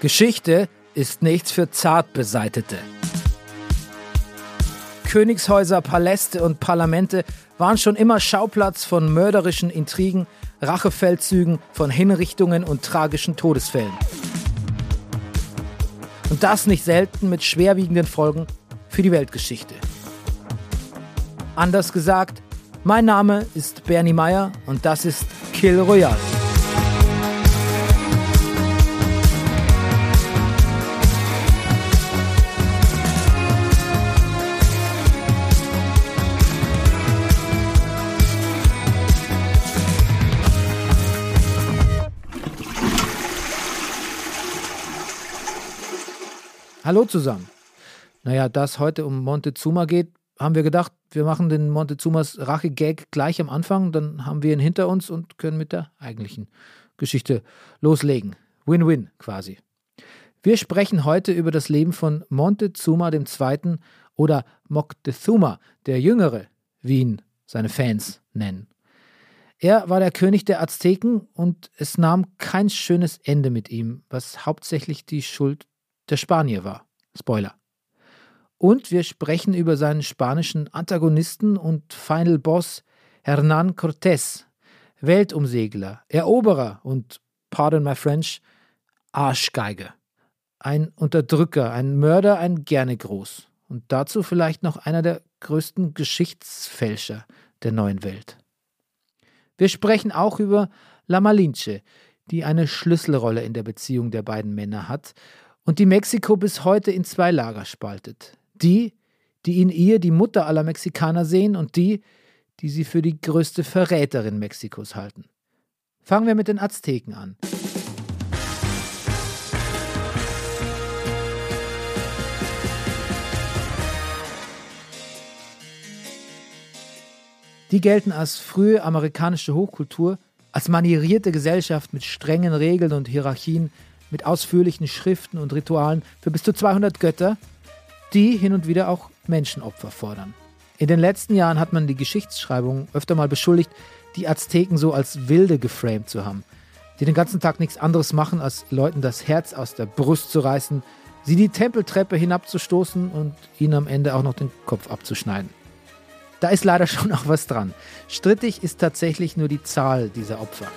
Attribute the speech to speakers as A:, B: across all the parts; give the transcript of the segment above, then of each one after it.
A: Geschichte ist nichts für Zartbeseitete. Königshäuser, Paläste und Parlamente waren schon immer Schauplatz von mörderischen Intrigen, Rachefeldzügen, von Hinrichtungen und tragischen Todesfällen. Und das nicht selten mit schwerwiegenden Folgen für die Weltgeschichte. Anders gesagt, mein Name ist Bernie Meyer und das ist Kill Royale. Hallo zusammen. Naja, da es heute um Montezuma geht, haben wir gedacht, wir machen den Montezumas Rache-Gag gleich am Anfang, dann haben wir ihn hinter uns und können mit der eigentlichen Geschichte loslegen. Win-win quasi. Wir sprechen heute über das Leben von Montezuma II. oder Moctezuma, der Jüngere, wie ihn seine Fans nennen. Er war der König der Azteken und es nahm kein schönes Ende mit ihm, was hauptsächlich die Schuld der Spanier war. Spoiler. Und wir sprechen über seinen spanischen Antagonisten und Final Boss Hernán Cortés, Weltumsegler, Eroberer und, pardon my French, Arschgeige. Ein Unterdrücker, ein Mörder, ein gerne groß. Und dazu vielleicht noch einer der größten Geschichtsfälscher der neuen Welt. Wir sprechen auch über La Malinche, die eine Schlüsselrolle in der Beziehung der beiden Männer hat und die Mexiko bis heute in zwei Lager spaltet. Die, die in ihr die Mutter aller Mexikaner sehen und die, die sie für die größte Verräterin Mexikos halten. Fangen wir mit den Azteken an. Die gelten als frühe amerikanische Hochkultur, als manierierte Gesellschaft mit strengen Regeln und Hierarchien, mit ausführlichen Schriften und Ritualen für bis zu 200 Götter, die hin und wieder auch Menschenopfer fordern. In den letzten Jahren hat man die Geschichtsschreibung öfter mal beschuldigt, die Azteken so als Wilde geframed zu haben, die den ganzen Tag nichts anderes machen, als Leuten das Herz aus der Brust zu reißen, sie die Tempeltreppe hinabzustoßen und ihnen am Ende auch noch den Kopf abzuschneiden. Da ist leider schon auch was dran. Strittig ist tatsächlich nur die Zahl dieser Opfer.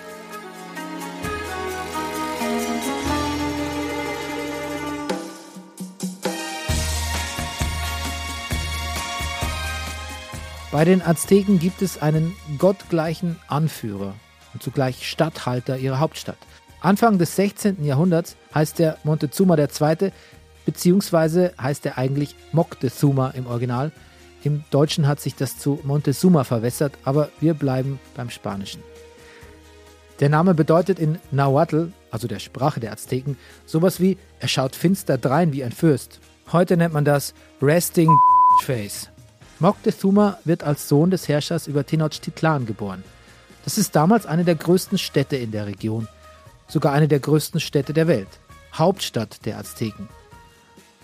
A: Bei den Azteken gibt es einen gottgleichen Anführer und zugleich Statthalter ihrer Hauptstadt. Anfang des 16. Jahrhunderts heißt er Montezuma II., beziehungsweise heißt er eigentlich Moctezuma im Original. Im Deutschen hat sich das zu Montezuma verwässert, aber wir bleiben beim Spanischen. Der Name bedeutet in Nahuatl, also der Sprache der Azteken, sowas wie er schaut finster drein wie ein Fürst. Heute nennt man das Resting Face. Moctezuma wird als Sohn des Herrschers über Tenochtitlan geboren. Das ist damals eine der größten Städte in der Region, sogar eine der größten Städte der Welt, Hauptstadt der Azteken.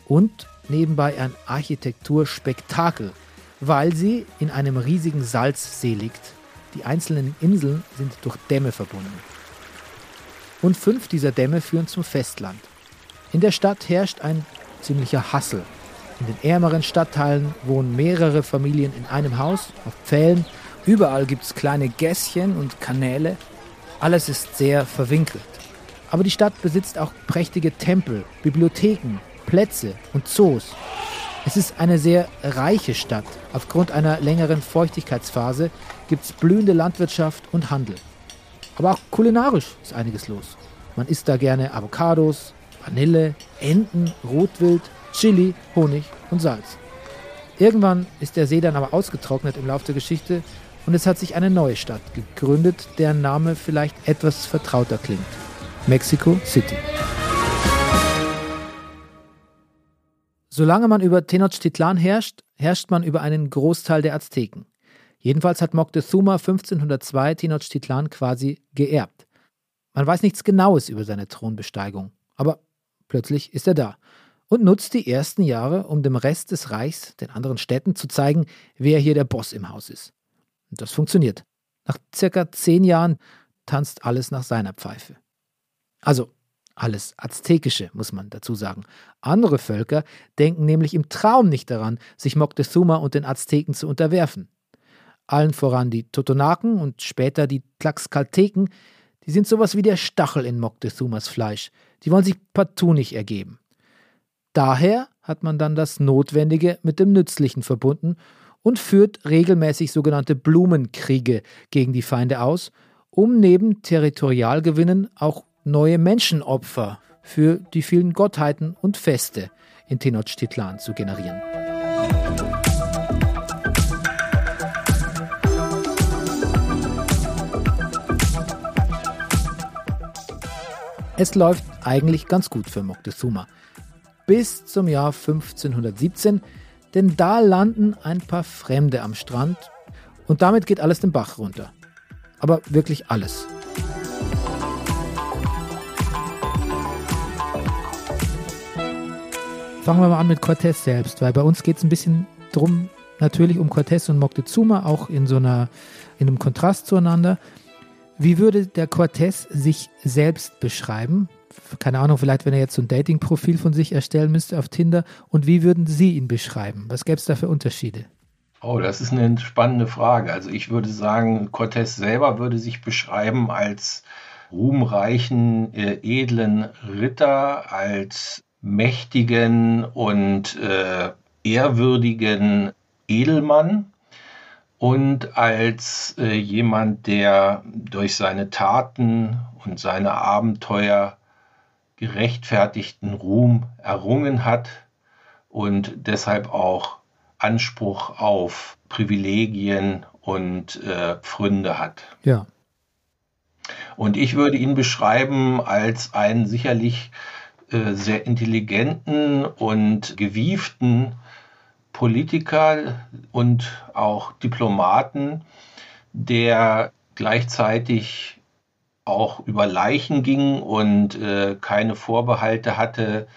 A: Und nebenbei ein Architekturspektakel, weil sie in einem riesigen Salzsee liegt. Die einzelnen Inseln sind durch Dämme verbunden. Und fünf dieser Dämme führen zum Festland. In der Stadt herrscht ein ziemlicher Hassel in den ärmeren Stadtteilen wohnen mehrere Familien in einem Haus, auf Pfählen. Überall gibt es kleine Gässchen und Kanäle. Alles ist sehr verwinkelt. Aber die Stadt besitzt auch prächtige Tempel, Bibliotheken, Plätze und Zoos. Es ist eine sehr reiche Stadt. Aufgrund einer längeren Feuchtigkeitsphase gibt es blühende Landwirtschaft und Handel. Aber auch kulinarisch ist einiges los. Man isst da gerne Avocados, Vanille, Enten, Rotwild, Chili, Honig und Salz. Irgendwann ist der See dann aber ausgetrocknet im Laufe der Geschichte und es hat sich eine neue Stadt gegründet, deren Name vielleicht etwas vertrauter klingt. Mexico City. Solange man über Tenochtitlan herrscht, herrscht man über einen Großteil der Azteken. Jedenfalls hat Moctezuma 1502 Tenochtitlan quasi geerbt. Man weiß nichts Genaues über seine Thronbesteigung, aber plötzlich ist er da und nutzt die ersten Jahre, um dem Rest des Reichs, den anderen Städten, zu zeigen, wer hier der Boss im Haus ist. Und das funktioniert. Nach circa zehn Jahren tanzt alles nach seiner Pfeife. Also, Alles aztekische, muss man dazu sagen. Andere Völker denken nämlich im Traum nicht daran, sich Moctezuma und den Azteken zu unterwerfen. Allen voran die Totonaken und später die Tlaxcalteken, die sind sowas wie der Stachel in Moctezumas Fleisch. Die wollen sich partout nicht ergeben. Daher hat man dann das Notwendige mit dem Nützlichen verbunden und führt regelmäßig sogenannte Blumenkriege gegen die Feinde aus, um neben Territorialgewinnen auch neue Menschenopfer für die vielen Gottheiten und Feste in Tenochtitlan zu generieren. Es läuft eigentlich ganz gut für Moctezuma. Bis zum Jahr 1517, denn da landen ein paar Fremde am Strand und damit geht alles den Bach runter. Aber wirklich alles. Fangen wir mal an mit Cortés selbst, weil bei uns geht es ein bisschen drum, natürlich um Cortés und Moctezuma, auch in so einer, in einem Kontrast zueinander. Wie würde der Cortés sich selbst beschreiben? Keine Ahnung, vielleicht wenn er jetzt so ein Dating-Profil von sich erstellen müsste auf Tinder. Und wie würden Sie ihn beschreiben? Was gäbe es da für Unterschiede?
B: Oh, das ist eine spannende Frage. Also ich würde sagen, Cortés selber würde sich beschreiben als ruhmreichen, äh, edlen Ritter, als mächtigen und äh, ehrwürdigen Edelmann und als äh, jemand, der durch seine Taten und seine Abenteuer gerechtfertigten Ruhm errungen hat und deshalb auch Anspruch auf Privilegien und äh, Pfründe hat.
A: Ja.
B: Und ich würde ihn beschreiben als einen sicherlich äh, sehr intelligenten und gewieften Politiker und auch Diplomaten, der gleichzeitig auch über Leichen ging und äh, keine Vorbehalte hatte,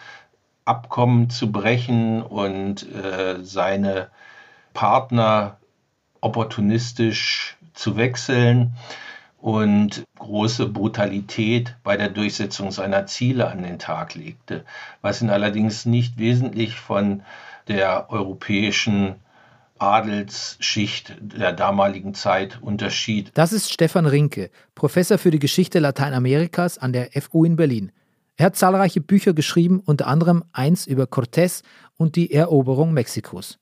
B: Abkommen zu brechen und äh, seine Partner opportunistisch zu wechseln und große Brutalität bei der Durchsetzung seiner Ziele an den Tag legte, was ihn allerdings nicht wesentlich von der europäischen Adelsschicht der damaligen Zeit unterschied.
A: Das ist Stefan Rinke, Professor für die Geschichte Lateinamerikas an der FU in Berlin. Er hat zahlreiche Bücher geschrieben, unter anderem eins über Cortés und die Eroberung Mexikos.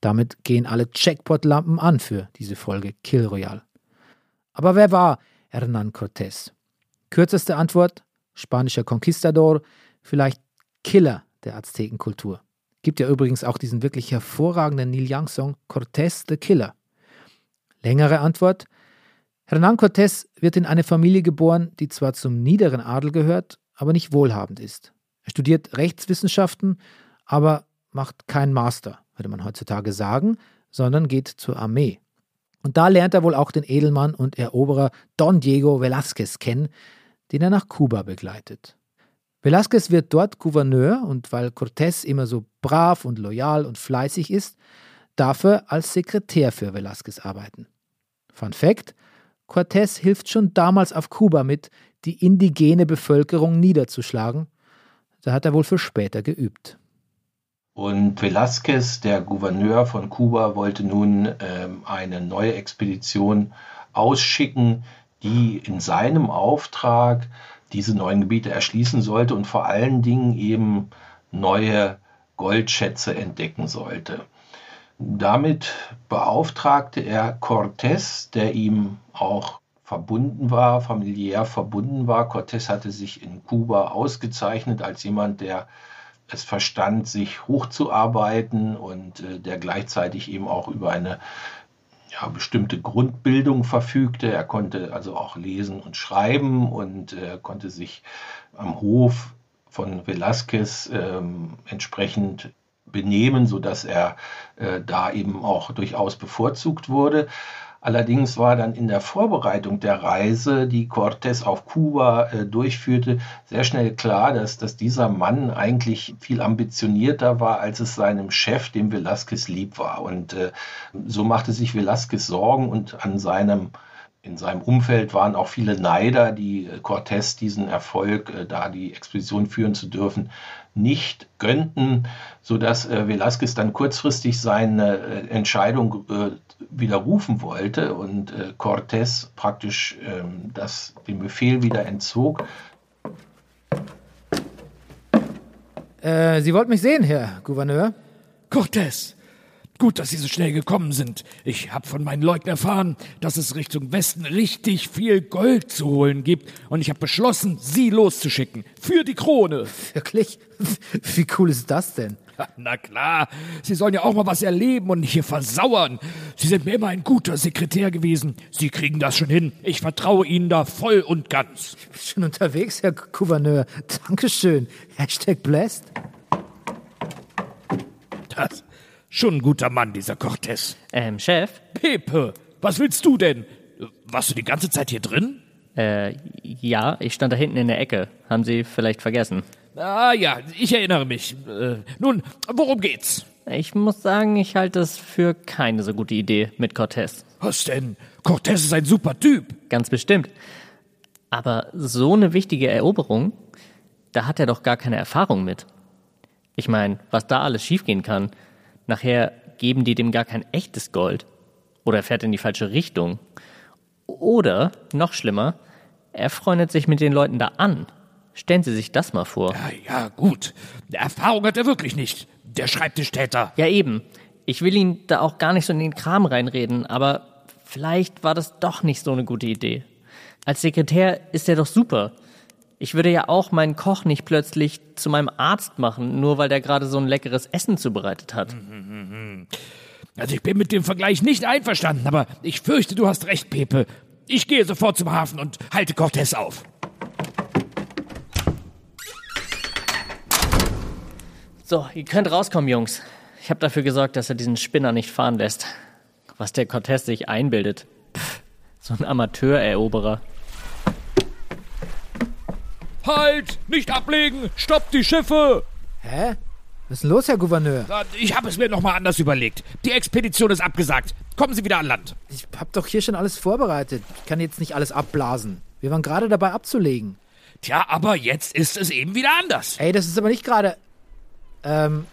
A: Damit gehen alle Checkpot-Lampen an für diese Folge Kill Royale. Aber wer war Hernán Cortés? Kürzeste Antwort: spanischer Conquistador, vielleicht Killer der Aztekenkultur. Gibt ja übrigens auch diesen wirklich hervorragenden Neil Young-Song Cortés the Killer. Längere Antwort: Hernán Cortés wird in eine Familie geboren, die zwar zum niederen Adel gehört, aber nicht wohlhabend ist. Er studiert Rechtswissenschaften, aber macht keinen Master, würde man heutzutage sagen, sondern geht zur Armee. Und da lernt er wohl auch den Edelmann und Eroberer Don Diego Velázquez kennen, den er nach Kuba begleitet. Velázquez wird dort Gouverneur und weil Cortés immer so brav und loyal und fleißig ist, darf er als Sekretär für Velázquez arbeiten. Fun Fact: Cortés hilft schon damals auf Kuba mit, die indigene Bevölkerung niederzuschlagen. Da hat er wohl für später geübt.
B: Und Velázquez, der Gouverneur von Kuba, wollte nun ähm, eine neue Expedition ausschicken, die in seinem Auftrag diese neuen Gebiete erschließen sollte und vor allen Dingen eben neue Goldschätze entdecken sollte. Damit beauftragte er Cortés, der ihm auch verbunden war, familiär verbunden war. Cortés hatte sich in Kuba ausgezeichnet als jemand, der es verstand, sich hochzuarbeiten und äh, der gleichzeitig eben auch über eine ja, bestimmte Grundbildung verfügte. Er konnte also auch lesen und schreiben und äh, konnte sich am Hof von Velázquez ähm, entsprechend benehmen, sodass er äh, da eben auch durchaus bevorzugt wurde. Allerdings war dann in der Vorbereitung der Reise, die Cortés auf Kuba äh, durchführte, sehr schnell klar, dass, dass dieser Mann eigentlich viel ambitionierter war, als es seinem Chef, dem Velázquez, lieb war. Und äh, so machte sich Velázquez Sorgen und an seinem in seinem Umfeld waren auch viele Neider, die Cortés diesen Erfolg, äh, da die Expedition führen zu dürfen, nicht gönnten, sodass äh, Velázquez dann kurzfristig seine äh, Entscheidung äh, widerrufen wollte und äh, Cortés praktisch ähm, das, den Befehl wieder entzog.
A: Äh, Sie wollten mich sehen, Herr Gouverneur?
C: Cortés, Gut, dass Sie so schnell gekommen sind. Ich habe von meinen Leuten erfahren, dass es Richtung Westen richtig viel Gold zu holen gibt. Und ich habe beschlossen, Sie loszuschicken. Für die Krone.
A: Wirklich? Wie cool ist das denn?
C: Na klar, Sie sollen ja auch mal was erleben und nicht hier versauern. Sie sind mir immer ein guter Sekretär gewesen. Sie kriegen das schon hin. Ich vertraue Ihnen da voll und ganz.
A: Ich bin schon unterwegs, Herr Gouverneur. Dankeschön. Hashtag blessed.
C: Das Schon ein guter Mann, dieser Cortez.
D: Ähm, Chef?
C: Pepe, was willst du denn? Warst du die ganze Zeit hier drin?
D: Äh, ja, ich stand da hinten in der Ecke. Haben Sie vielleicht vergessen?
C: Ah ja, ich erinnere mich. Äh, nun, worum geht's?
D: Ich muss sagen, ich halte es für keine so gute Idee mit Cortez.
C: Was denn? Cortez ist ein super Typ.
D: Ganz bestimmt. Aber so eine wichtige Eroberung, da hat er doch gar keine Erfahrung mit. Ich meine, was da alles schiefgehen kann. Nachher geben die dem gar kein echtes Gold. Oder er fährt in die falsche Richtung. Oder, noch schlimmer, er freundet sich mit den Leuten da an. Stellen Sie sich das mal vor.
C: Ja, ja, gut. Erfahrung hat er wirklich nicht. Der Schreibtischtäter.
D: Ja, eben. Ich will ihn da auch gar nicht so in den Kram reinreden, aber vielleicht war das doch nicht so eine gute Idee. Als Sekretär ist er doch super. Ich würde ja auch meinen Koch nicht plötzlich zu meinem Arzt machen, nur weil der gerade so ein leckeres Essen zubereitet hat.
C: Also ich bin mit dem Vergleich nicht einverstanden, aber ich fürchte, du hast recht, Pepe. Ich gehe sofort zum Hafen und halte Cortez auf.
D: So, ihr könnt rauskommen, Jungs. Ich habe dafür gesorgt, dass er diesen Spinner nicht fahren lässt. Was der Cortez sich einbildet. Pff, so ein Amateureroberer.
C: Halt! Nicht ablegen! Stoppt die Schiffe!
A: Hä? Was ist denn los, Herr Gouverneur?
C: Ich habe es mir nochmal anders überlegt. Die Expedition ist abgesagt. Kommen Sie wieder an Land.
A: Ich hab doch hier schon alles vorbereitet. Ich kann jetzt nicht alles abblasen. Wir waren gerade dabei abzulegen.
C: Tja, aber jetzt ist es eben wieder anders.
A: Ey, das ist aber nicht gerade. Ähm.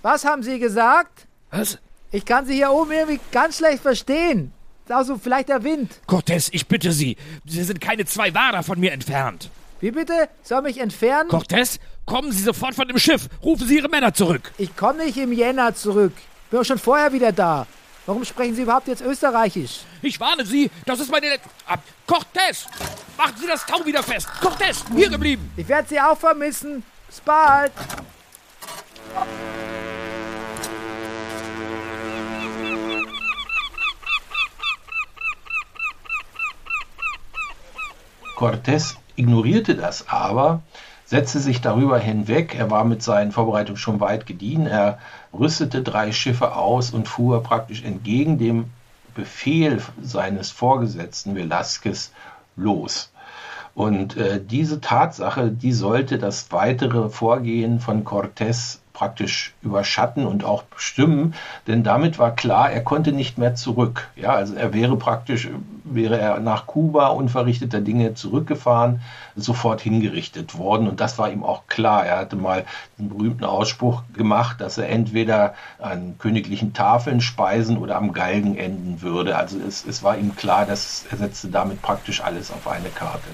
A: Was haben Sie gesagt?
C: Was?
A: Ich kann Sie hier oben irgendwie ganz schlecht verstehen. Also vielleicht der Wind.
C: Cortez, ich bitte Sie. Sie sind keine zwei Wader von mir entfernt.
A: Wie bitte? Soll mich entfernen?
C: Cortez, kommen Sie sofort von dem Schiff. Rufen Sie Ihre Männer zurück.
A: Ich komme nicht im Jänner zurück. Bin auch schon vorher wieder da. Warum sprechen Sie überhaupt jetzt Österreichisch?
C: Ich warne Sie, das ist meine... Let ah, Cortez, machen Sie das Tau wieder fest. Cortez, hier geblieben.
A: Ich werde Sie auch vermissen. Bis bald.
B: Cortés ignorierte das aber, setzte sich darüber hinweg. Er war mit seinen Vorbereitungen schon weit gediehen. Er rüstete drei Schiffe aus und fuhr praktisch entgegen dem Befehl seines Vorgesetzten Velázquez los. Und äh, diese Tatsache, die sollte das weitere Vorgehen von Cortés praktisch überschatten und auch bestimmen, denn damit war klar, er konnte nicht mehr zurück. Ja, also er wäre praktisch, wäre er nach Kuba unverrichteter Dinge zurückgefahren, sofort hingerichtet worden und das war ihm auch klar. Er hatte mal einen berühmten Ausspruch gemacht, dass er entweder an königlichen Tafeln speisen oder am Galgen enden würde. Also es, es war ihm klar, dass er setzte damit praktisch alles auf eine Karte.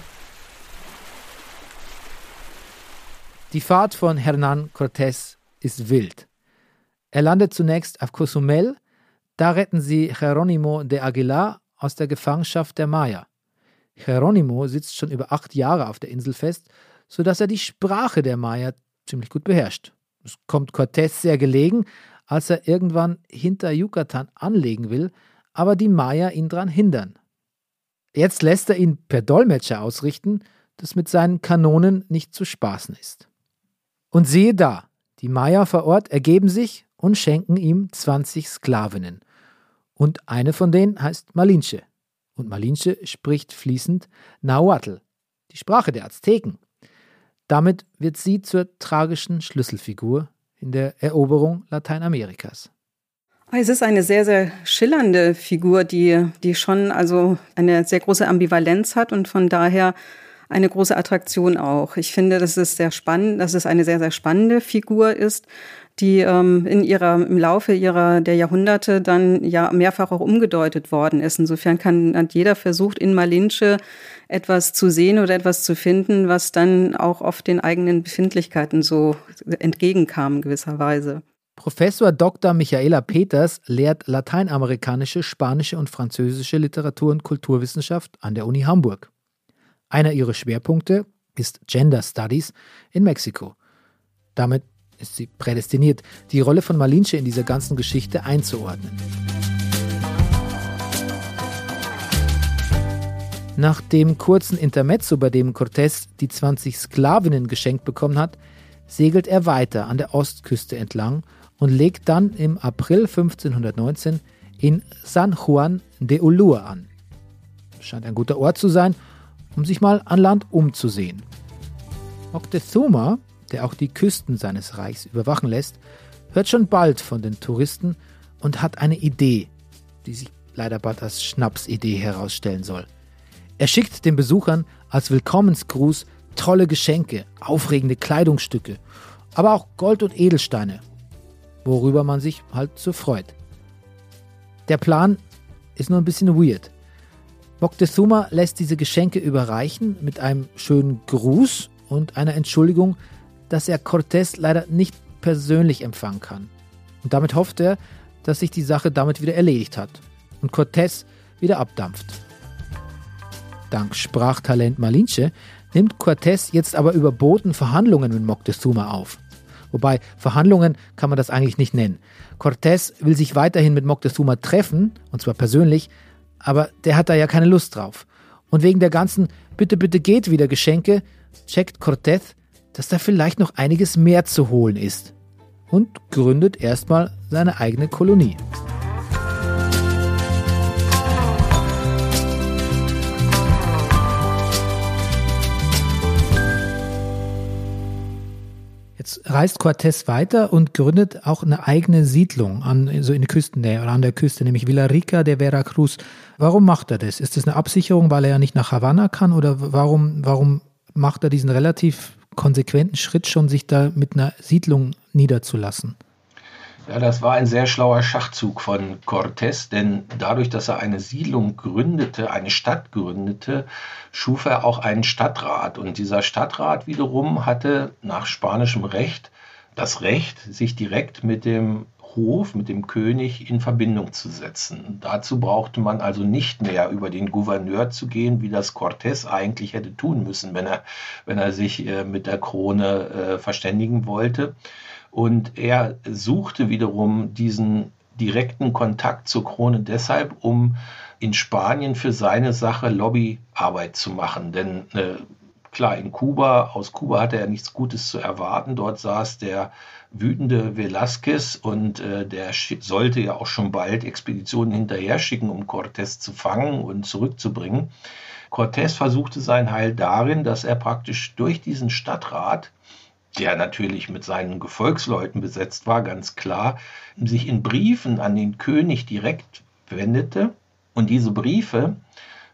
A: Die Fahrt von Hernán Cortés ist wild. Er landet zunächst auf Cozumel, da retten sie Jerónimo de Aguilar aus der Gefangenschaft der Maya. Jerónimo sitzt schon über acht Jahre auf der Insel fest, sodass er die Sprache der Maya ziemlich gut beherrscht. Es kommt Cortés sehr gelegen, als er irgendwann hinter Yucatan anlegen will, aber die Maya ihn daran hindern. Jetzt lässt er ihn per Dolmetscher ausrichten, das mit seinen Kanonen nicht zu spaßen ist. Und siehe da, die Maya vor Ort ergeben sich und schenken ihm 20 Sklavinnen. Und eine von denen heißt Malinche. Und Malinche spricht fließend Nahuatl, die Sprache der Azteken. Damit wird sie zur tragischen Schlüsselfigur in der Eroberung Lateinamerikas.
E: Es ist eine sehr, sehr schillernde Figur, die, die schon also eine sehr große Ambivalenz hat und von daher eine große Attraktion auch. Ich finde, dass es sehr spannend, dass es eine sehr, sehr spannende Figur ist, die ähm, in ihrer, im Laufe ihrer, der Jahrhunderte dann ja mehrfach auch umgedeutet worden ist. Insofern kann, hat jeder versucht, in Malinche etwas zu sehen oder etwas zu finden, was dann auch oft den eigenen Befindlichkeiten so entgegenkam gewisserweise.
A: Professor Dr. Michaela Peters lehrt lateinamerikanische, spanische und französische Literatur- und Kulturwissenschaft an der Uni Hamburg. Einer ihrer Schwerpunkte ist Gender Studies in Mexiko. Damit ist sie prädestiniert, die Rolle von Malinche in dieser ganzen Geschichte einzuordnen. Nach dem kurzen Intermezzo, bei dem Cortés die 20 Sklavinnen geschenkt bekommen hat, segelt er weiter an der Ostküste entlang und legt dann im April 1519 in San Juan de Ulua an. Scheint ein guter Ort zu sein, um sich mal an Land umzusehen. Moctezuma der auch die Küsten seines Reichs überwachen lässt, hört schon bald von den Touristen und hat eine Idee, die sich leider bald als Schnapsidee herausstellen soll. Er schickt den Besuchern als Willkommensgruß tolle Geschenke, aufregende Kleidungsstücke, aber auch Gold und Edelsteine, worüber man sich halt so freut. Der Plan ist nur ein bisschen weird. Moctezuma lässt diese Geschenke überreichen mit einem schönen Gruß und einer Entschuldigung, dass er Cortés leider nicht persönlich empfangen kann. Und damit hofft er, dass sich die Sache damit wieder erledigt hat und Cortés wieder abdampft. Dank Sprachtalent Malinche nimmt Cortés jetzt aber überboten Verhandlungen mit Moctezuma auf. Wobei Verhandlungen kann man das eigentlich nicht nennen. Cortés will sich weiterhin mit Moctezuma treffen, und zwar persönlich, aber der hat da ja keine Lust drauf. Und wegen der ganzen Bitte, bitte geht wieder Geschenke checkt Cortés, dass da vielleicht noch einiges mehr zu holen ist und gründet erstmal seine eigene Kolonie. Jetzt reist Cortés weiter und gründet auch eine eigene Siedlung an, so in der Küstennähe oder an der Küste, nämlich Villarrica de Veracruz. Warum macht er das? Ist das eine Absicherung, weil er ja nicht nach Havanna kann oder warum, warum macht er diesen relativ konsequenten Schritt schon, sich da mit einer Siedlung niederzulassen.
B: Ja, das war ein sehr schlauer Schachzug von Cortés, denn dadurch, dass er eine Siedlung gründete, eine Stadt gründete, schuf er auch einen Stadtrat. Und dieser Stadtrat wiederum hatte nach spanischem Recht das Recht, sich direkt mit dem Hof mit dem König in Verbindung zu setzen. Dazu brauchte man also nicht mehr über den Gouverneur zu gehen, wie das Cortés eigentlich hätte tun müssen, wenn er, wenn er sich äh, mit der Krone äh, verständigen wollte. Und er suchte wiederum diesen direkten Kontakt zur Krone deshalb, um in Spanien für seine Sache Lobbyarbeit zu machen. Denn äh, klar, in Kuba, aus Kuba hatte er nichts Gutes zu erwarten. Dort saß der wütende Velázquez und äh, der sollte ja auch schon bald Expeditionen hinterher schicken, um Cortés zu fangen und zurückzubringen. Cortés versuchte sein Heil darin, dass er praktisch durch diesen Stadtrat, der natürlich mit seinen Gefolgsleuten besetzt war, ganz klar, sich in Briefen an den König direkt wendete. Und diese Briefe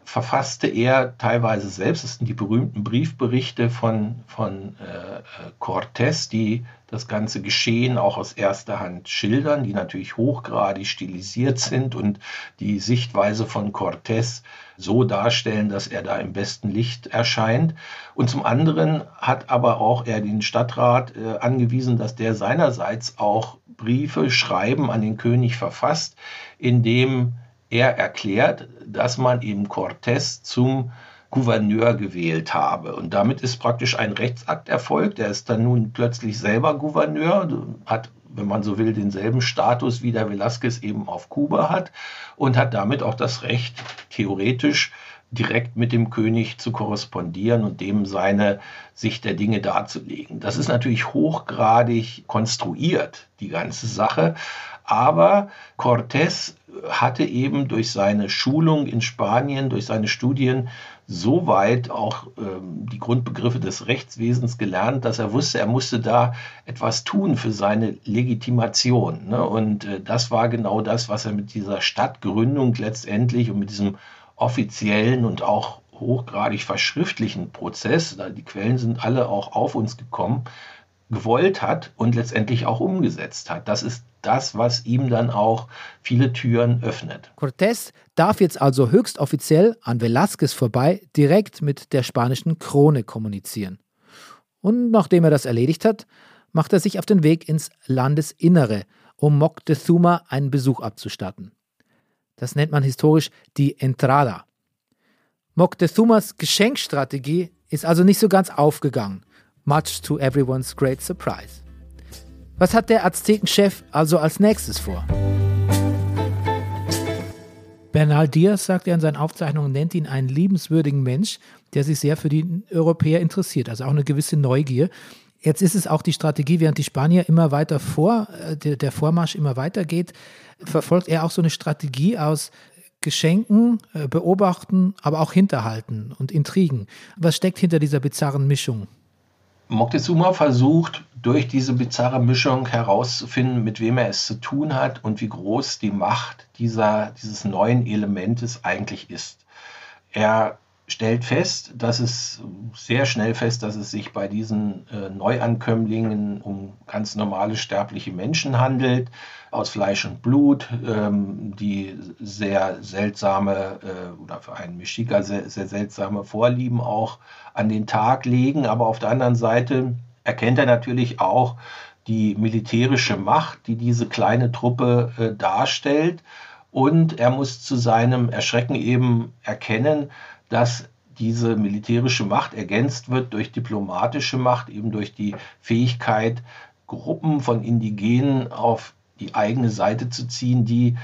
B: verfasste er teilweise selbst. Das sind die berühmten Briefberichte von, von äh, Cortés, die das ganze Geschehen auch aus erster Hand schildern, die natürlich hochgradig stilisiert sind und die Sichtweise von Cortés so darstellen, dass er da im besten Licht erscheint. Und zum anderen hat aber auch er den Stadtrat äh, angewiesen, dass der seinerseits auch Briefe, Schreiben an den König verfasst, in dem er erklärt, dass man eben Cortés zum Gouverneur gewählt habe. Und damit ist praktisch ein Rechtsakt erfolgt. Er ist dann nun plötzlich selber Gouverneur, hat, wenn man so will, denselben Status wie der Velázquez eben auf Kuba hat und hat damit auch das Recht, theoretisch direkt mit dem König zu korrespondieren und dem seine Sicht der Dinge darzulegen. Das ist natürlich hochgradig konstruiert, die ganze Sache. Aber Cortés hatte eben durch seine Schulung in Spanien, durch seine Studien so weit auch ähm, die Grundbegriffe des Rechtswesens gelernt, dass er wusste, er musste da etwas tun für seine Legitimation. Ne? Und äh, das war genau das, was er mit dieser Stadtgründung letztendlich und mit diesem offiziellen und auch hochgradig verschriftlichen Prozess, die Quellen sind alle auch auf uns gekommen, gewollt hat und letztendlich auch umgesetzt hat. Das ist das, was ihm dann auch viele Türen öffnet.
A: Cortés darf jetzt also höchst offiziell an Velázquez vorbei direkt mit der spanischen Krone kommunizieren. Und nachdem er das erledigt hat, macht er sich auf den Weg ins Landesinnere, um Moctezuma einen Besuch abzustatten. Das nennt man historisch die Entrada. Moctezumas Geschenkstrategie ist also nicht so ganz aufgegangen much to everyone's great surprise. Was hat der Aztekenchef also als nächstes vor? Bernal Diaz, sagt er in seinen Aufzeichnungen, nennt ihn einen liebenswürdigen Mensch, der sich sehr für die Europäer interessiert, also auch eine gewisse Neugier. Jetzt ist es auch die Strategie, während die Spanier immer weiter vor, äh, der Vormarsch immer weiter geht, verfolgt er auch so eine Strategie aus Geschenken, äh, Beobachten, aber auch Hinterhalten und Intrigen. Was steckt hinter dieser bizarren Mischung?
B: Moctezuma versucht durch diese bizarre Mischung herauszufinden, mit wem er es zu tun hat und wie groß die Macht dieser, dieses neuen Elementes eigentlich ist. Er stellt fest, dass es sehr schnell fest, dass es sich bei diesen äh, Neuankömmlingen um ganz normale sterbliche Menschen handelt, aus Fleisch und Blut, ähm, die sehr seltsame äh, oder für einen Mexica sehr, sehr seltsame Vorlieben auch an den Tag legen. Aber auf der anderen Seite erkennt er natürlich auch die militärische Macht, die diese kleine Truppe äh, darstellt. Und er muss zu seinem Erschrecken eben erkennen, dass diese militärische Macht ergänzt wird durch diplomatische Macht, eben durch die Fähigkeit, Gruppen von Indigenen auf die eigene Seite zu ziehen, die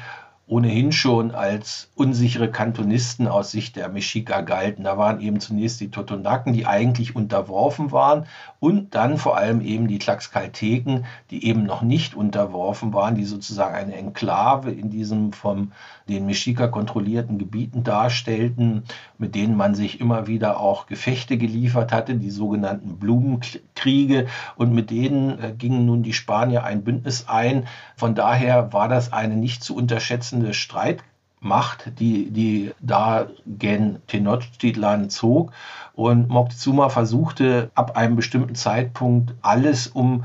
B: ohnehin schon als unsichere Kantonisten aus Sicht der Mexica galten. Da waren eben zunächst die Totonaken, die eigentlich unterworfen waren und dann vor allem eben die Tlaxcalteken, die eben noch nicht unterworfen waren, die sozusagen eine Enklave in diesem vom den Mexica kontrollierten Gebieten darstellten, mit denen man sich immer wieder auch Gefechte geliefert hatte, die sogenannten Blumenkriege und mit denen äh, gingen nun die Spanier ein Bündnis ein. Von daher war das eine nicht zu unterschätzende Streitmacht, die, die da gen Tenochtitlan zog. Und Moctezuma versuchte ab einem bestimmten Zeitpunkt alles, um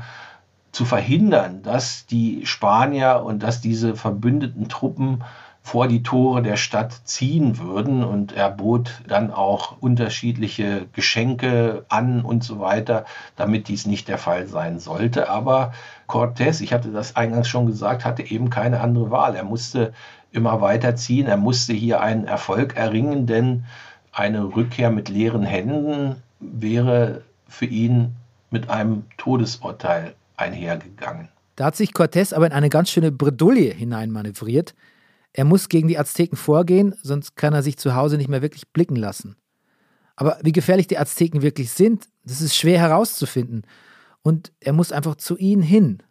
B: zu verhindern, dass die Spanier und dass diese verbündeten Truppen vor die Tore der Stadt ziehen würden. Und er bot dann auch unterschiedliche Geschenke an und so weiter, damit dies nicht der Fall sein sollte. Aber Cortés, ich hatte das eingangs schon gesagt, hatte eben keine andere Wahl. Er musste immer weiter ziehen. Er musste hier einen Erfolg erringen, denn eine Rückkehr mit leeren Händen wäre für ihn mit einem Todesurteil einhergegangen.
A: Da hat sich Cortés aber in eine ganz schöne Bredouille hineinmanövriert. Er muss gegen die Azteken vorgehen, sonst kann er sich zu Hause nicht mehr wirklich blicken lassen. Aber wie gefährlich die Azteken wirklich sind, das ist schwer herauszufinden. Und er muss einfach zu ihnen hin,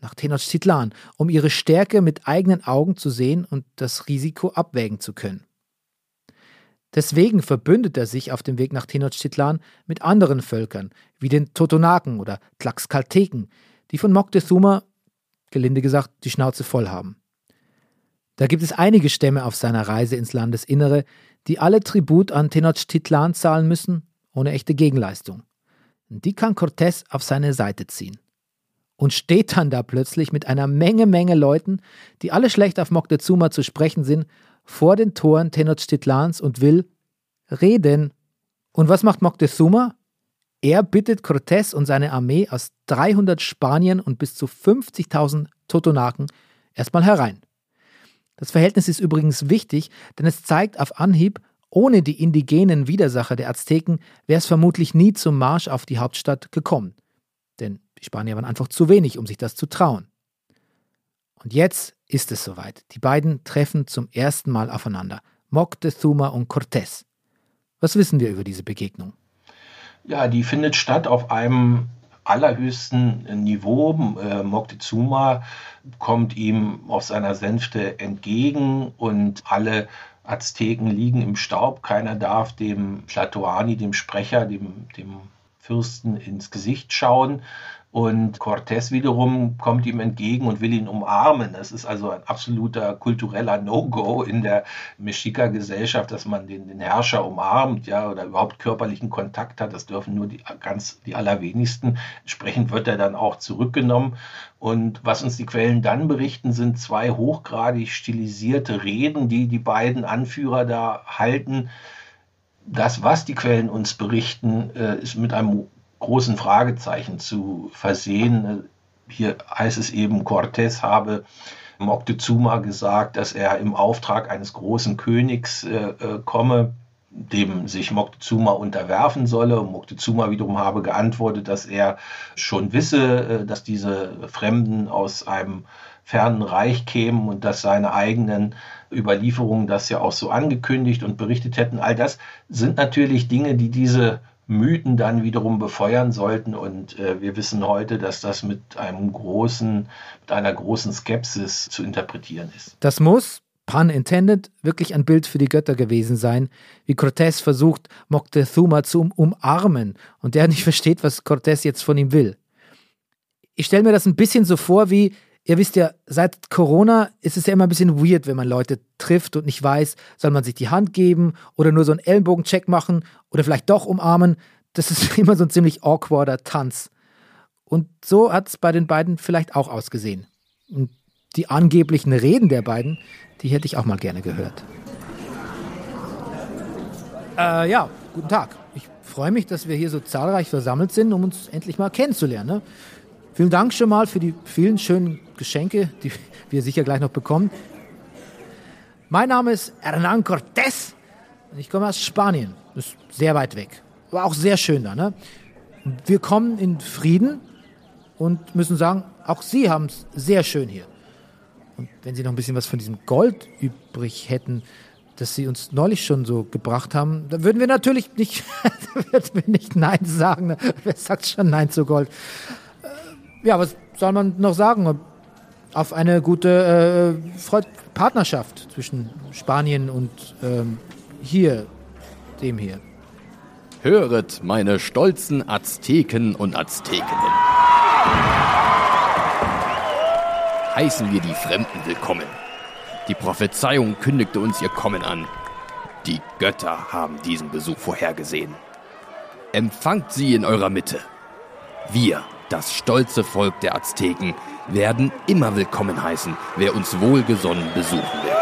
A: nach Tenochtitlan, um ihre Stärke mit eigenen Augen zu sehen und das Risiko abwägen zu können. Deswegen verbündet er sich auf dem Weg nach Tenochtitlan mit anderen Völkern, wie den Totonaken oder Tlaxcalteken, die von Moctezuma, gelinde gesagt, die Schnauze voll haben. Da gibt es einige Stämme auf seiner Reise ins Landesinnere, die alle Tribut an Tenochtitlan zahlen müssen, ohne echte Gegenleistung. Die kann Cortés auf seine Seite ziehen. Und steht dann da plötzlich mit einer Menge, Menge Leuten, die alle schlecht auf Moctezuma zu sprechen sind, vor den Toren Tenochtitlans und will reden. Und was macht Moctezuma? Er bittet Cortés und seine Armee aus 300 Spaniern und bis zu 50.000 Totonaken erstmal herein. Das Verhältnis ist übrigens wichtig, denn es zeigt auf Anhieb, ohne die indigenen Widersacher der Azteken wäre es vermutlich nie zum Marsch auf die Hauptstadt gekommen. Denn die Spanier waren einfach zu wenig, um sich das zu trauen. Und jetzt ist es soweit. Die beiden treffen zum ersten Mal aufeinander. Moctezuma und Cortés. Was wissen wir über diese Begegnung?
B: Ja, die findet statt auf einem allerhöchsten Niveau. Äh, Moctezuma kommt ihm auf seiner Sänfte entgegen und alle Azteken liegen im Staub. Keiner darf dem Tlatoani, dem Sprecher, dem, dem Fürsten ins Gesicht schauen. Und Cortés wiederum kommt ihm entgegen und will ihn umarmen. Das ist also ein absoluter kultureller No-Go in der Mexica-Gesellschaft, dass man den, den, Herrscher umarmt, ja, oder überhaupt körperlichen Kontakt hat. Das dürfen nur die ganz die allerwenigsten. Entsprechend wird er dann auch zurückgenommen. Und was uns die Quellen dann berichten, sind zwei hochgradig stilisierte Reden, die die beiden Anführer da halten. Das, was die Quellen uns berichten, äh, ist mit einem großen Fragezeichen zu versehen. Hier heißt es eben, Cortés habe Moctezuma gesagt, dass er im Auftrag eines großen Königs äh, äh komme, dem sich Moctezuma unterwerfen solle. Moctezuma wiederum habe geantwortet, dass er schon wisse, äh, dass diese Fremden aus einem fernen Reich kämen und dass seine eigenen Überlieferungen das ja auch so angekündigt und berichtet hätten. All das sind natürlich Dinge, die diese Mythen dann wiederum befeuern sollten. Und äh, wir wissen heute, dass das mit einem großen, mit einer großen Skepsis zu interpretieren ist.
A: Das muss, pun intended, wirklich ein Bild für die Götter gewesen sein, wie Cortés versucht, Moctezuma zu umarmen und der nicht versteht, was Cortés jetzt von ihm will. Ich stelle mir das ein bisschen so vor, wie Ihr wisst ja, seit Corona ist es ja immer ein bisschen weird, wenn man Leute trifft und nicht weiß, soll man sich die Hand geben oder nur so einen Ellenbogencheck machen oder vielleicht doch umarmen. Das ist immer so ein ziemlich awkwarder Tanz. Und so hat es bei den beiden vielleicht auch ausgesehen. Und die angeblichen Reden der beiden, die hätte ich auch mal gerne gehört. Äh, ja, guten Tag. Ich freue mich, dass wir hier so zahlreich versammelt sind, um uns endlich mal kennenzulernen. Ne? Vielen Dank schon mal für die vielen schönen Geschenke, die wir sicher gleich noch bekommen. Mein Name ist Hernán Cortés und ich komme aus Spanien. Das ist sehr weit weg, aber auch sehr schön da. Ne? Wir kommen in Frieden und müssen sagen, auch Sie haben es sehr schön hier. Und wenn Sie noch ein bisschen was von diesem Gold übrig hätten, das Sie uns neulich schon so gebracht haben, dann würden wir natürlich nicht, wir nicht Nein sagen. Ne? Wer sagt schon Nein zu Gold? ja, was soll man noch sagen? Auf eine gute äh, Partnerschaft zwischen Spanien und ähm, hier, dem hier.
F: Höret, meine stolzen Azteken und Aztekinnen. Heißen wir die Fremden willkommen. Die Prophezeiung kündigte uns ihr Kommen an. Die Götter haben diesen Besuch vorhergesehen. Empfangt sie in eurer Mitte. Wir das stolze Volk der Azteken, werden immer willkommen heißen, wer uns wohlgesonnen besuchen will.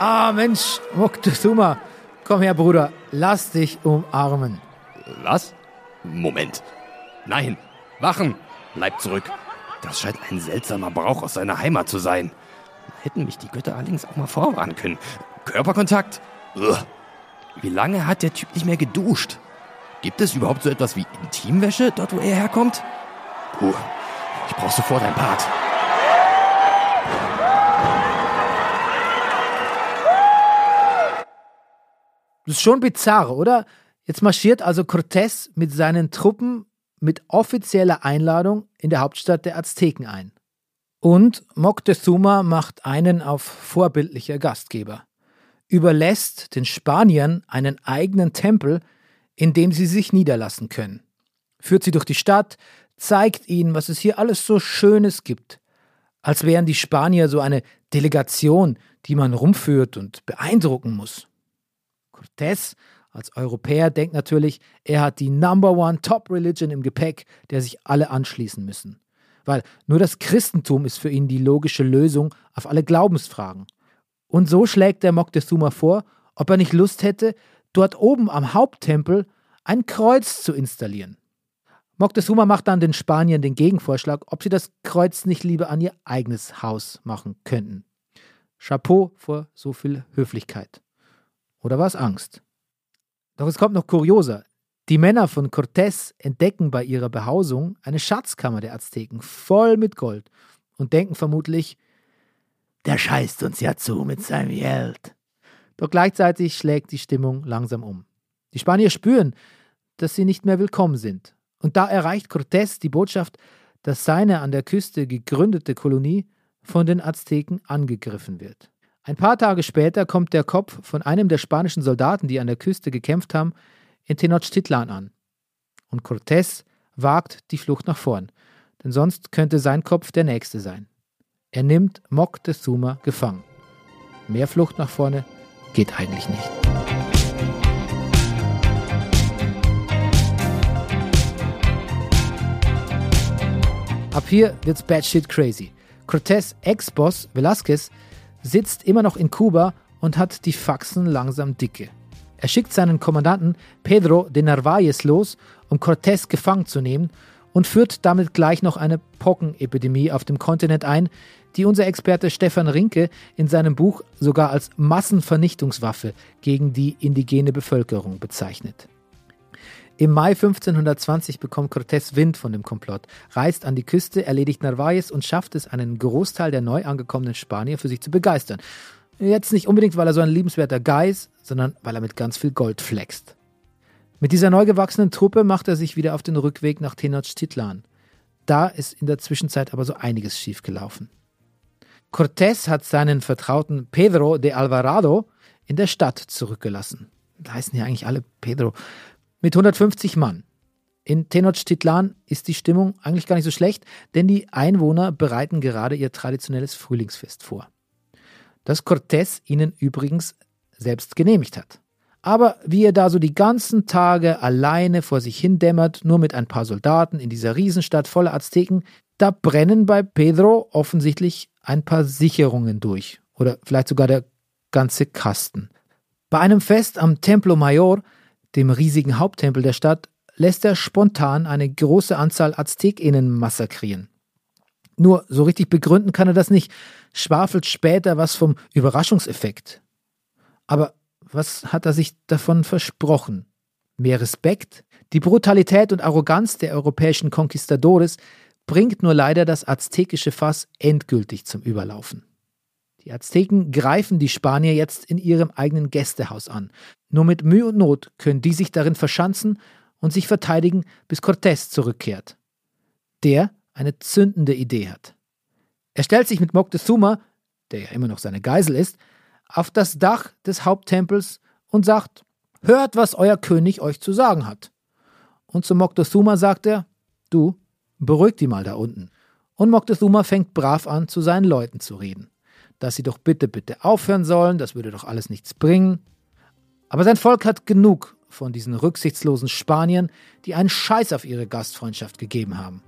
A: Ah, Mensch, Moctezuma, komm her, Bruder, lass dich umarmen.
F: Was? Moment. Nein, wachen! Bleib zurück. Das scheint ein seltsamer Brauch aus seiner Heimat zu sein. Hätten mich die Götter allerdings auch mal vorwarnen können. Körperkontakt? Ugh. Wie lange hat der Typ nicht mehr geduscht? Gibt es überhaupt so etwas wie Intimwäsche dort, wo er herkommt? Puh, ich brauche sofort ein Part.
A: Das ist schon bizarr, oder? Jetzt marschiert also Cortés mit seinen Truppen mit offizieller Einladung in der Hauptstadt der Azteken ein. Und Moctezuma macht einen auf vorbildlicher Gastgeber, überlässt den Spaniern einen eigenen Tempel, in dem sie sich niederlassen können. Führt sie durch die Stadt, zeigt ihnen, was es hier alles so Schönes gibt. Als wären die Spanier so eine Delegation, die man rumführt und beeindrucken muss. Cortés als Europäer denkt natürlich, er hat die Number One Top Religion im Gepäck, der sich alle anschließen müssen. Weil nur das Christentum ist für ihn die logische Lösung auf alle Glaubensfragen. Und so schlägt der Moctezuma vor, ob er nicht Lust hätte, dort oben am Haupttempel ein Kreuz zu installieren. Moctezuma macht dann den Spaniern den Gegenvorschlag, ob sie das Kreuz nicht lieber an ihr eigenes Haus machen könnten. Chapeau vor so viel Höflichkeit. Oder war es Angst? Doch es kommt noch kurioser. Die Männer von Cortés entdecken bei ihrer Behausung eine Schatzkammer der Azteken voll mit Gold und denken vermutlich, der scheißt uns ja zu mit seinem Geld. Doch gleichzeitig schlägt die Stimmung langsam um. Die Spanier spüren, dass sie nicht mehr willkommen sind. Und da erreicht Cortés die Botschaft, dass seine an der Küste gegründete Kolonie von den Azteken angegriffen wird. Ein paar Tage später kommt der Kopf von einem der spanischen Soldaten, die an der Küste gekämpft haben, in Tenochtitlan an. Und Cortés wagt die Flucht nach vorn, denn sonst könnte sein Kopf der nächste sein. Er nimmt Moctezuma gefangen. Mehr Flucht nach vorne geht eigentlich nicht. Ab hier wird's batshit crazy. Cortés Ex-Boss Velázquez sitzt immer noch in Kuba und hat die Faxen langsam dicke. Er schickt seinen Kommandanten Pedro de Narvaez los, um Cortés gefangen zu nehmen und führt damit gleich noch eine Pockenepidemie auf dem Kontinent ein, die unser Experte Stefan Rinke in seinem Buch sogar als Massenvernichtungswaffe gegen die indigene Bevölkerung bezeichnet. Im Mai 1520 bekommt Cortés Wind von dem Komplott, reist an die Küste, erledigt Narvaez und schafft es, einen Großteil der neu angekommenen Spanier für sich zu begeistern. Jetzt nicht unbedingt, weil er so ein liebenswerter Guy ist, sondern weil er mit ganz viel Gold flext. Mit dieser neu gewachsenen Truppe macht er sich wieder auf den Rückweg nach Tenochtitlan. Da ist in der Zwischenzeit aber so einiges schiefgelaufen. Cortés hat seinen Vertrauten Pedro de Alvarado in der Stadt zurückgelassen. Da heißen ja eigentlich alle Pedro mit 150 Mann. In Tenochtitlan ist die Stimmung eigentlich gar nicht so schlecht, denn die Einwohner bereiten gerade ihr traditionelles Frühlingsfest vor. Das Cortés ihnen übrigens selbst genehmigt hat. Aber wie er da so die ganzen Tage alleine vor sich hindämmert, nur mit ein paar Soldaten in dieser Riesenstadt voller Azteken, da brennen bei Pedro offensichtlich ein paar Sicherungen durch. Oder vielleicht sogar der ganze Kasten. Bei einem Fest am Templo Mayor dem riesigen Haupttempel der Stadt, lässt er spontan eine große Anzahl AztekInnen massakrieren. Nur so richtig begründen kann er das nicht, schwafelt später was vom Überraschungseffekt. Aber was hat er sich davon versprochen? Mehr Respekt? Die Brutalität und Arroganz der europäischen Konquistadores bringt nur leider das aztekische Fass endgültig zum Überlaufen. Die Azteken greifen die Spanier jetzt in ihrem eigenen Gästehaus an. Nur mit Mühe und Not können die sich darin verschanzen und sich verteidigen, bis Cortés zurückkehrt. Der eine zündende Idee hat. Er stellt sich mit Moctezuma, der ja immer noch seine Geisel ist, auf das Dach des Haupttempels und sagt: Hört, was euer König euch zu sagen hat. Und zu Moctezuma sagt er: Du, beruhig die mal da unten. Und Moctezuma fängt brav an, zu seinen Leuten zu reden dass sie doch bitte, bitte aufhören sollen, das würde doch alles nichts bringen. Aber sein Volk hat genug von diesen rücksichtslosen Spaniern, die einen Scheiß auf ihre Gastfreundschaft gegeben haben.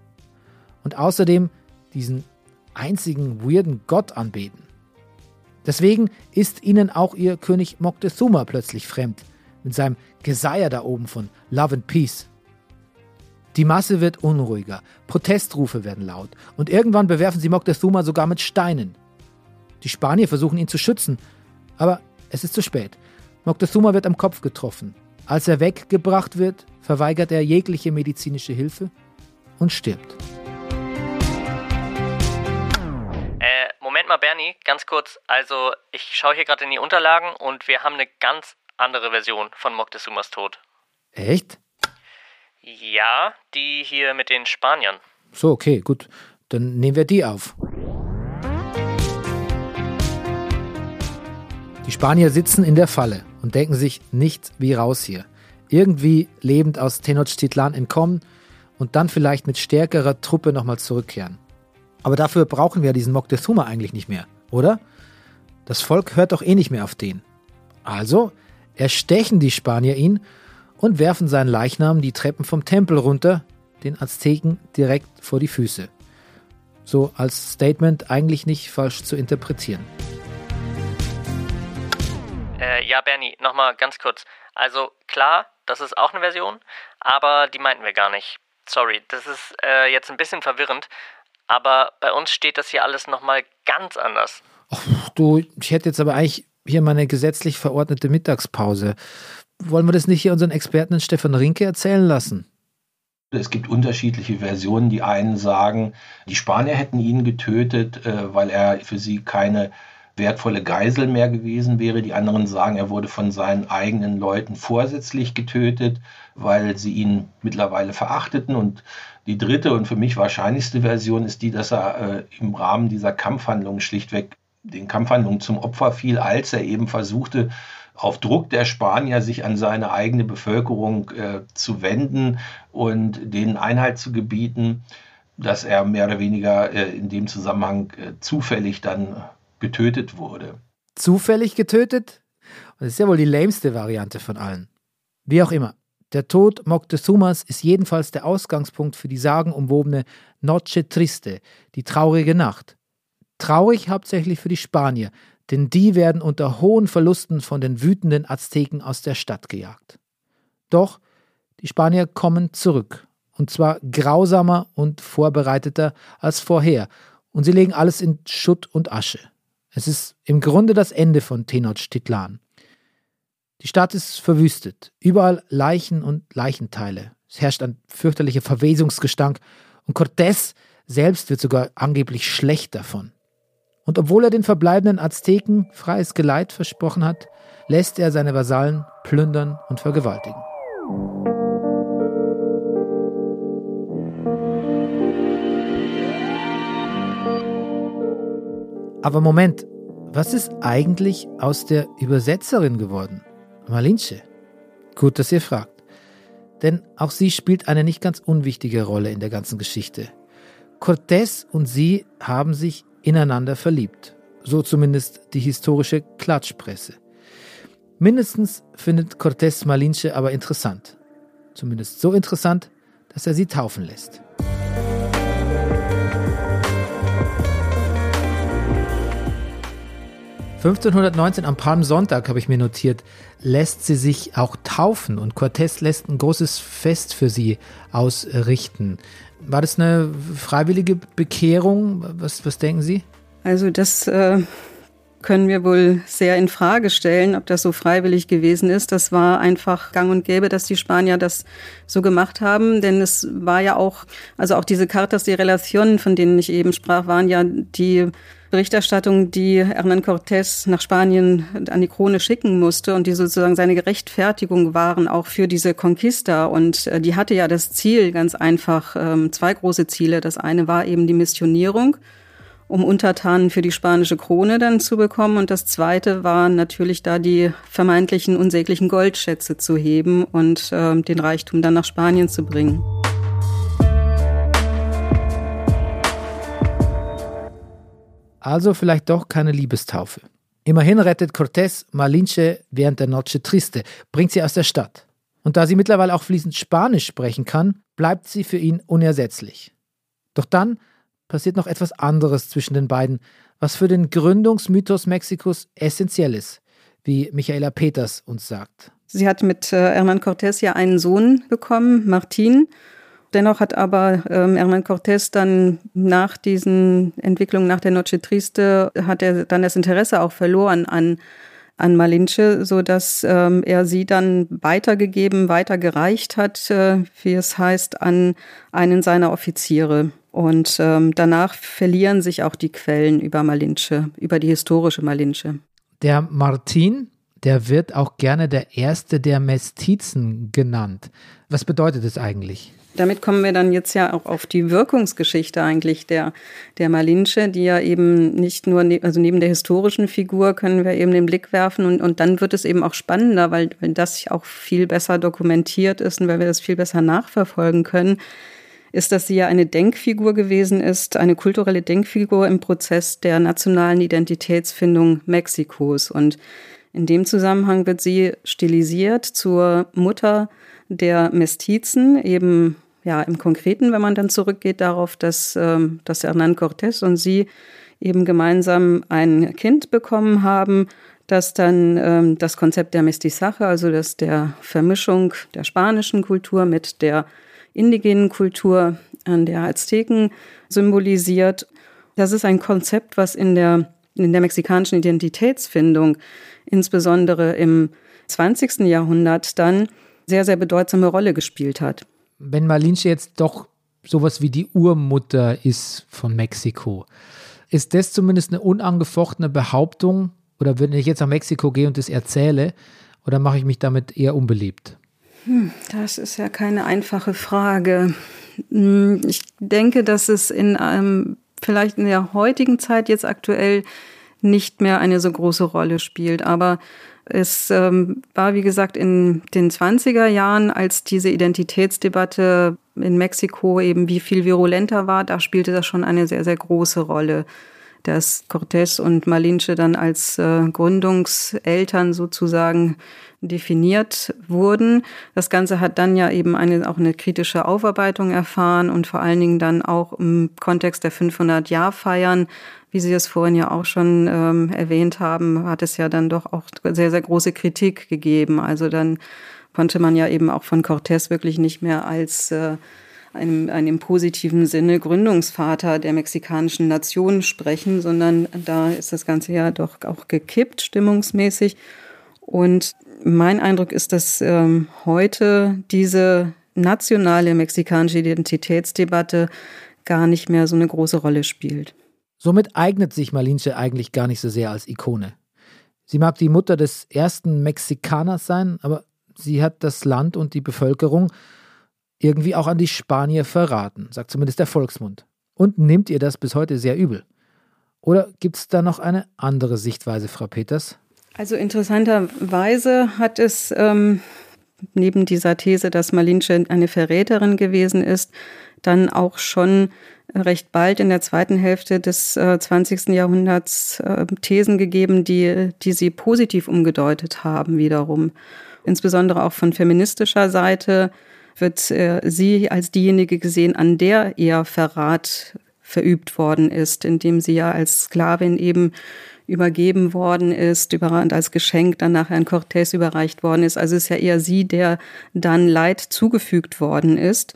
A: Und außerdem diesen einzigen weirden Gott anbeten. Deswegen ist ihnen auch ihr König Moctezuma plötzlich fremd, mit seinem Geseier da oben von Love and Peace. Die Masse wird unruhiger, Protestrufe werden laut und irgendwann bewerfen sie Moctezuma sogar mit Steinen. Die Spanier versuchen ihn zu schützen, aber es ist zu spät. Moctezuma wird am Kopf getroffen. Als er weggebracht wird, verweigert er jegliche medizinische Hilfe und stirbt.
D: Äh, Moment mal, Bernie, ganz kurz. Also, ich schaue hier gerade in die Unterlagen und wir haben eine ganz andere Version von Moctezumas Tod.
A: Echt?
D: Ja, die hier mit den Spaniern.
A: So, okay, gut. Dann nehmen wir die auf. Die Spanier sitzen in der Falle und denken sich nichts wie raus hier. Irgendwie lebend aus Tenochtitlan entkommen und dann vielleicht mit stärkerer Truppe nochmal zurückkehren. Aber dafür brauchen wir diesen Moctezuma eigentlich nicht mehr, oder? Das Volk hört doch eh nicht mehr auf den. Also erstechen die Spanier ihn und werfen seinen Leichnam die Treppen vom Tempel runter, den Azteken direkt vor die Füße. So als Statement eigentlich nicht falsch zu interpretieren.
D: Äh, ja, Bernie, nochmal ganz kurz. Also klar, das ist auch eine Version, aber die meinten wir gar nicht. Sorry, das ist äh, jetzt ein bisschen verwirrend, aber bei uns steht das hier alles nochmal ganz anders.
A: Ach, du, ich hätte jetzt aber eigentlich hier meine gesetzlich verordnete Mittagspause. Wollen wir das nicht hier unseren Experten Stefan Rinke erzählen lassen?
B: Es gibt unterschiedliche Versionen. Die einen sagen, die Spanier hätten ihn getötet, äh, weil er für sie keine wertvolle Geisel mehr gewesen wäre. Die anderen sagen, er wurde von seinen eigenen Leuten vorsätzlich getötet, weil sie ihn mittlerweile verachteten. Und die dritte und für mich wahrscheinlichste Version ist die, dass er äh, im Rahmen dieser Kampfhandlungen schlichtweg den Kampfhandlungen zum Opfer fiel, als er eben versuchte, auf Druck der Spanier sich an seine eigene Bevölkerung äh, zu wenden und denen Einheit zu gebieten, dass er mehr oder weniger äh, in dem Zusammenhang äh, zufällig dann getötet wurde.
A: Zufällig getötet? Das ist ja wohl die lämste Variante von allen. Wie auch immer. Der Tod Moctezumas ist jedenfalls der Ausgangspunkt für die sagenumwobene Noche Triste, die traurige Nacht. Traurig hauptsächlich für die Spanier, denn die werden unter hohen Verlusten von den wütenden Azteken aus der Stadt gejagt. Doch die Spanier kommen zurück, und zwar grausamer und vorbereiteter als vorher, und sie legen alles in Schutt und Asche. Es ist im Grunde das Ende von Tenochtitlan. Die Stadt ist verwüstet, überall Leichen und Leichenteile. Es herrscht ein fürchterlicher Verwesungsgestank und Cortés selbst wird sogar angeblich schlecht davon. Und obwohl er den verbleibenden Azteken freies Geleit versprochen hat, lässt er seine Vasallen plündern und vergewaltigen. Aber Moment, was ist eigentlich aus der Übersetzerin geworden? Malinche? Gut, dass ihr fragt. Denn auch sie spielt eine nicht ganz unwichtige Rolle in der ganzen Geschichte. Cortés und sie haben sich ineinander verliebt. So zumindest die historische Klatschpresse. Mindestens findet Cortés Malinche aber interessant. Zumindest so interessant, dass er sie taufen lässt. (1519 am Palmsonntag habe ich mir notiert, lässt sie sich auch taufen und Cortés lässt ein großes Fest für sie ausrichten. War das eine freiwillige Bekehrung? Was, was denken Sie?
E: Also das äh, können wir wohl sehr in Frage stellen, ob das so freiwillig gewesen ist. Das war einfach gang und gäbe, dass die Spanier das so gemacht haben, denn es war ja auch, also auch diese Cartas de Relación, von denen ich eben sprach, waren ja die Berichterstattung, die Hernán Cortés nach Spanien an die Krone schicken musste und die sozusagen seine Gerechtfertigung waren auch für diese Conquista. Und äh, die hatte ja das Ziel ganz einfach, ähm, zwei große Ziele. Das eine war eben die Missionierung, um Untertanen für die spanische Krone dann zu bekommen. Und das zweite war natürlich da die vermeintlichen unsäglichen Goldschätze zu heben und äh, den Reichtum dann nach Spanien zu bringen.
A: Also vielleicht doch keine Liebestaufe. Immerhin rettet Cortés Malinche während der Noche Triste, bringt sie aus der Stadt. Und da sie mittlerweile auch fließend Spanisch sprechen kann, bleibt sie für ihn unersetzlich. Doch dann passiert noch etwas anderes zwischen den beiden, was für den Gründungsmythos Mexikos essentiell ist, wie Michaela Peters uns sagt.
E: Sie hat mit äh, Hernán Cortés ja einen Sohn bekommen, Martin, Dennoch hat aber ähm, Hernán Cortés dann nach diesen Entwicklungen, nach der Noche Triste, hat er dann das Interesse auch verloren an, an Malinche, so dass ähm, er sie dann weitergegeben, weitergereicht hat, äh, wie es heißt, an einen seiner Offiziere. Und ähm, danach verlieren sich auch die Quellen über Malinche, über die historische Malinche.
A: Der Martin, der wird auch gerne der erste der Mestizen genannt. Was bedeutet es eigentlich?
E: Damit kommen wir dann jetzt ja auch auf die Wirkungsgeschichte eigentlich der, der Malinche, die ja eben nicht nur, ne, also neben der historischen Figur können wir eben den Blick werfen und, und dann wird es eben auch spannender, weil, weil das auch viel besser dokumentiert ist und weil wir das viel besser nachverfolgen können, ist, dass sie ja eine Denkfigur gewesen ist, eine kulturelle Denkfigur im Prozess der nationalen Identitätsfindung Mexikos. Und in dem Zusammenhang wird sie stilisiert zur Mutter der Mestizen, eben ja, im Konkreten, wenn man dann zurückgeht darauf, dass, ähm, dass Hernán Cortés und sie eben gemeinsam ein Kind bekommen haben, das dann ähm, das Konzept der Mestizaje, also das der Vermischung der spanischen Kultur mit der indigenen Kultur der Azteken symbolisiert. Das ist ein Konzept, was in der, in der mexikanischen Identitätsfindung, insbesondere im 20. Jahrhundert, dann sehr, sehr bedeutsame Rolle gespielt hat
A: wenn Malinche jetzt doch sowas wie die Urmutter ist von Mexiko, ist das zumindest eine unangefochtene Behauptung? Oder wenn ich jetzt nach Mexiko gehe und das erzähle, oder mache ich mich damit eher unbeliebt?
E: Hm, das ist ja keine einfache Frage. Hm, ich denke, dass es in einem, vielleicht in der heutigen Zeit jetzt aktuell nicht mehr eine so große Rolle spielt. Aber es ähm, war, wie gesagt, in den 20er Jahren, als diese Identitätsdebatte in Mexiko eben wie viel virulenter war, da spielte das schon eine sehr, sehr große Rolle dass Cortés und Malinche dann als äh, Gründungseltern sozusagen definiert wurden. Das Ganze hat dann ja eben eine, auch eine kritische Aufarbeitung erfahren und vor allen Dingen dann auch im Kontext der 500-Jahr-Feiern, wie Sie es vorhin ja auch schon ähm, erwähnt haben, hat es ja dann doch auch sehr, sehr große Kritik gegeben. Also dann konnte man ja eben auch von Cortés wirklich nicht mehr als äh, einem, einem positiven Sinne Gründungsvater der mexikanischen Nation sprechen, sondern da ist das Ganze ja doch auch gekippt, stimmungsmäßig. Und mein Eindruck ist, dass ähm, heute diese nationale mexikanische Identitätsdebatte gar nicht mehr so eine große Rolle spielt.
A: Somit eignet sich Malinche eigentlich gar nicht so sehr als Ikone. Sie mag die Mutter des ersten Mexikaners sein, aber sie hat das Land und die Bevölkerung irgendwie auch an die Spanier verraten, sagt zumindest der Volksmund. Und nimmt ihr das bis heute sehr übel? Oder gibt es da noch eine andere Sichtweise, Frau Peters?
E: Also interessanterweise hat es ähm, neben dieser These, dass Malinche eine Verräterin gewesen ist, dann auch schon recht bald in der zweiten Hälfte des äh, 20. Jahrhunderts äh, Thesen gegeben, die, die sie positiv umgedeutet haben wiederum. Insbesondere auch von feministischer Seite wird äh, sie als diejenige gesehen, an der ihr Verrat verübt worden ist, indem sie ja als Sklavin eben übergeben worden ist, überrannt als Geschenk dann nachher an Cortés überreicht worden ist. Also es ist ja eher sie, der dann Leid zugefügt worden ist.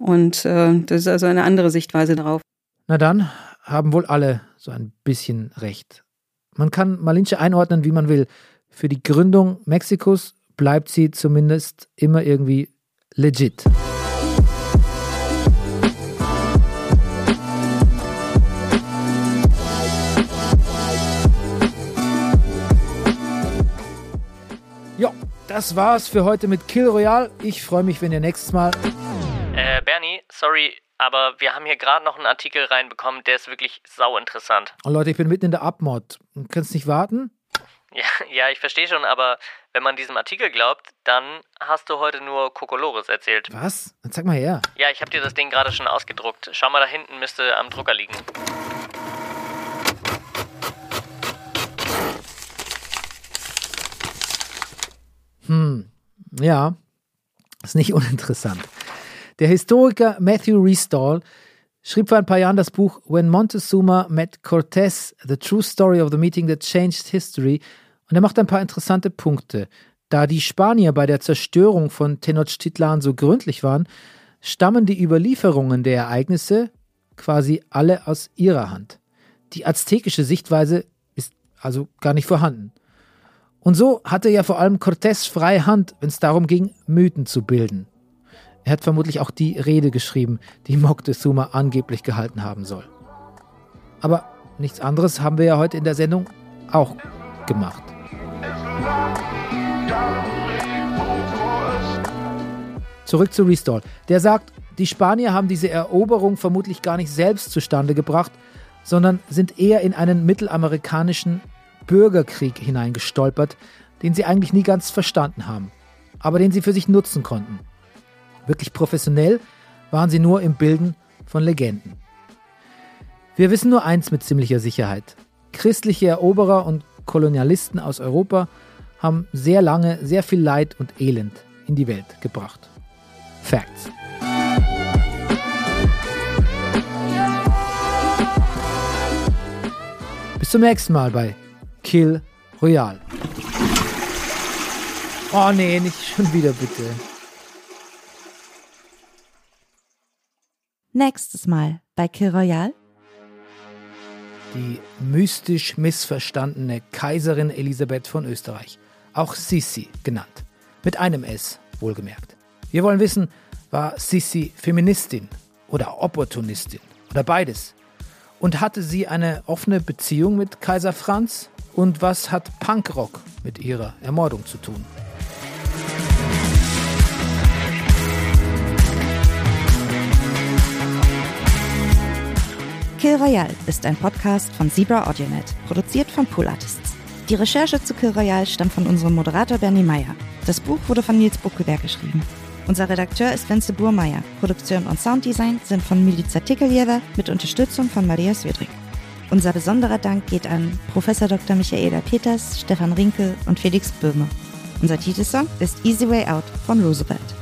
E: Und äh, das ist also eine andere Sichtweise darauf.
A: Na dann haben wohl alle so ein bisschen recht. Man kann Malinche einordnen, wie man will. Für die Gründung Mexikos bleibt sie zumindest immer irgendwie legit. Ja, das war's für heute mit Kill Royale. Ich freue mich, wenn ihr nächstes Mal.
D: Äh, Bernie, sorry, aber wir haben hier gerade noch einen Artikel reinbekommen, der ist wirklich sau interessant.
A: Oh Leute, ich bin mitten in der Abmod. Du kannst nicht warten?
D: Ja, ja, ich verstehe schon, aber wenn man diesem Artikel glaubt, dann hast du heute nur Kokolores erzählt.
A: Was? Dann zeig mal her.
D: Ja, ich habe dir das Ding gerade schon ausgedruckt. Schau mal, da hinten müsste am Drucker liegen.
A: Hm, ja, ist nicht uninteressant. Der Historiker Matthew Restall schrieb vor ein paar Jahren das Buch When Montezuma Met Cortés, The True Story of the Meeting That Changed History und er macht ein paar interessante Punkte. Da die Spanier bei der Zerstörung von Tenochtitlan so gründlich waren, stammen die Überlieferungen der Ereignisse quasi alle aus ihrer Hand. Die aztekische Sichtweise ist also gar nicht vorhanden. Und so hatte ja vor allem Cortés freie Hand, wenn es darum ging, Mythen zu bilden. Er hat vermutlich auch die Rede geschrieben, die Moctezuma angeblich gehalten haben soll. Aber nichts anderes haben wir ja heute in der Sendung auch gemacht. Zurück zu Restall. Der sagt, die Spanier haben diese Eroberung vermutlich gar nicht selbst zustande gebracht, sondern sind eher in einen mittelamerikanischen Bürgerkrieg hineingestolpert, den sie eigentlich nie ganz verstanden haben, aber den sie für sich nutzen konnten. Wirklich professionell waren sie nur im Bilden von Legenden. Wir wissen nur eins mit ziemlicher Sicherheit. Christliche Eroberer und Kolonialisten aus Europa haben sehr lange sehr viel Leid und Elend in die Welt gebracht. Facts. Bis zum nächsten Mal bei Kill Royale. Oh nee, nicht schon wieder bitte.
G: Nächstes Mal bei Kill Royale.
A: Die mystisch missverstandene Kaiserin Elisabeth von Österreich, auch Sissi genannt. Mit einem S, wohlgemerkt. Wir wollen wissen, war Sissi Feministin oder Opportunistin oder beides? Und hatte sie eine offene Beziehung mit Kaiser Franz? Und was hat Punkrock mit ihrer Ermordung zu tun?
G: Kill Royale ist ein Podcast von Zebra AudioNet, produziert von Pool Artists. Die Recherche zu Kill Royale stammt von unserem Moderator Bernie Meyer. Das Buch wurde von Nils Buckelberg geschrieben. Unser Redakteur ist Wenzel Burmeier. Produktion und Sounddesign sind von Milica Tikeljewa mit Unterstützung von Maria Swedrik. Unser besonderer Dank geht an Prof. Dr. Michaela Peters, Stefan Rinke und Felix Böhme. Unser Titelsong ist Easy Way Out von Roosevelt.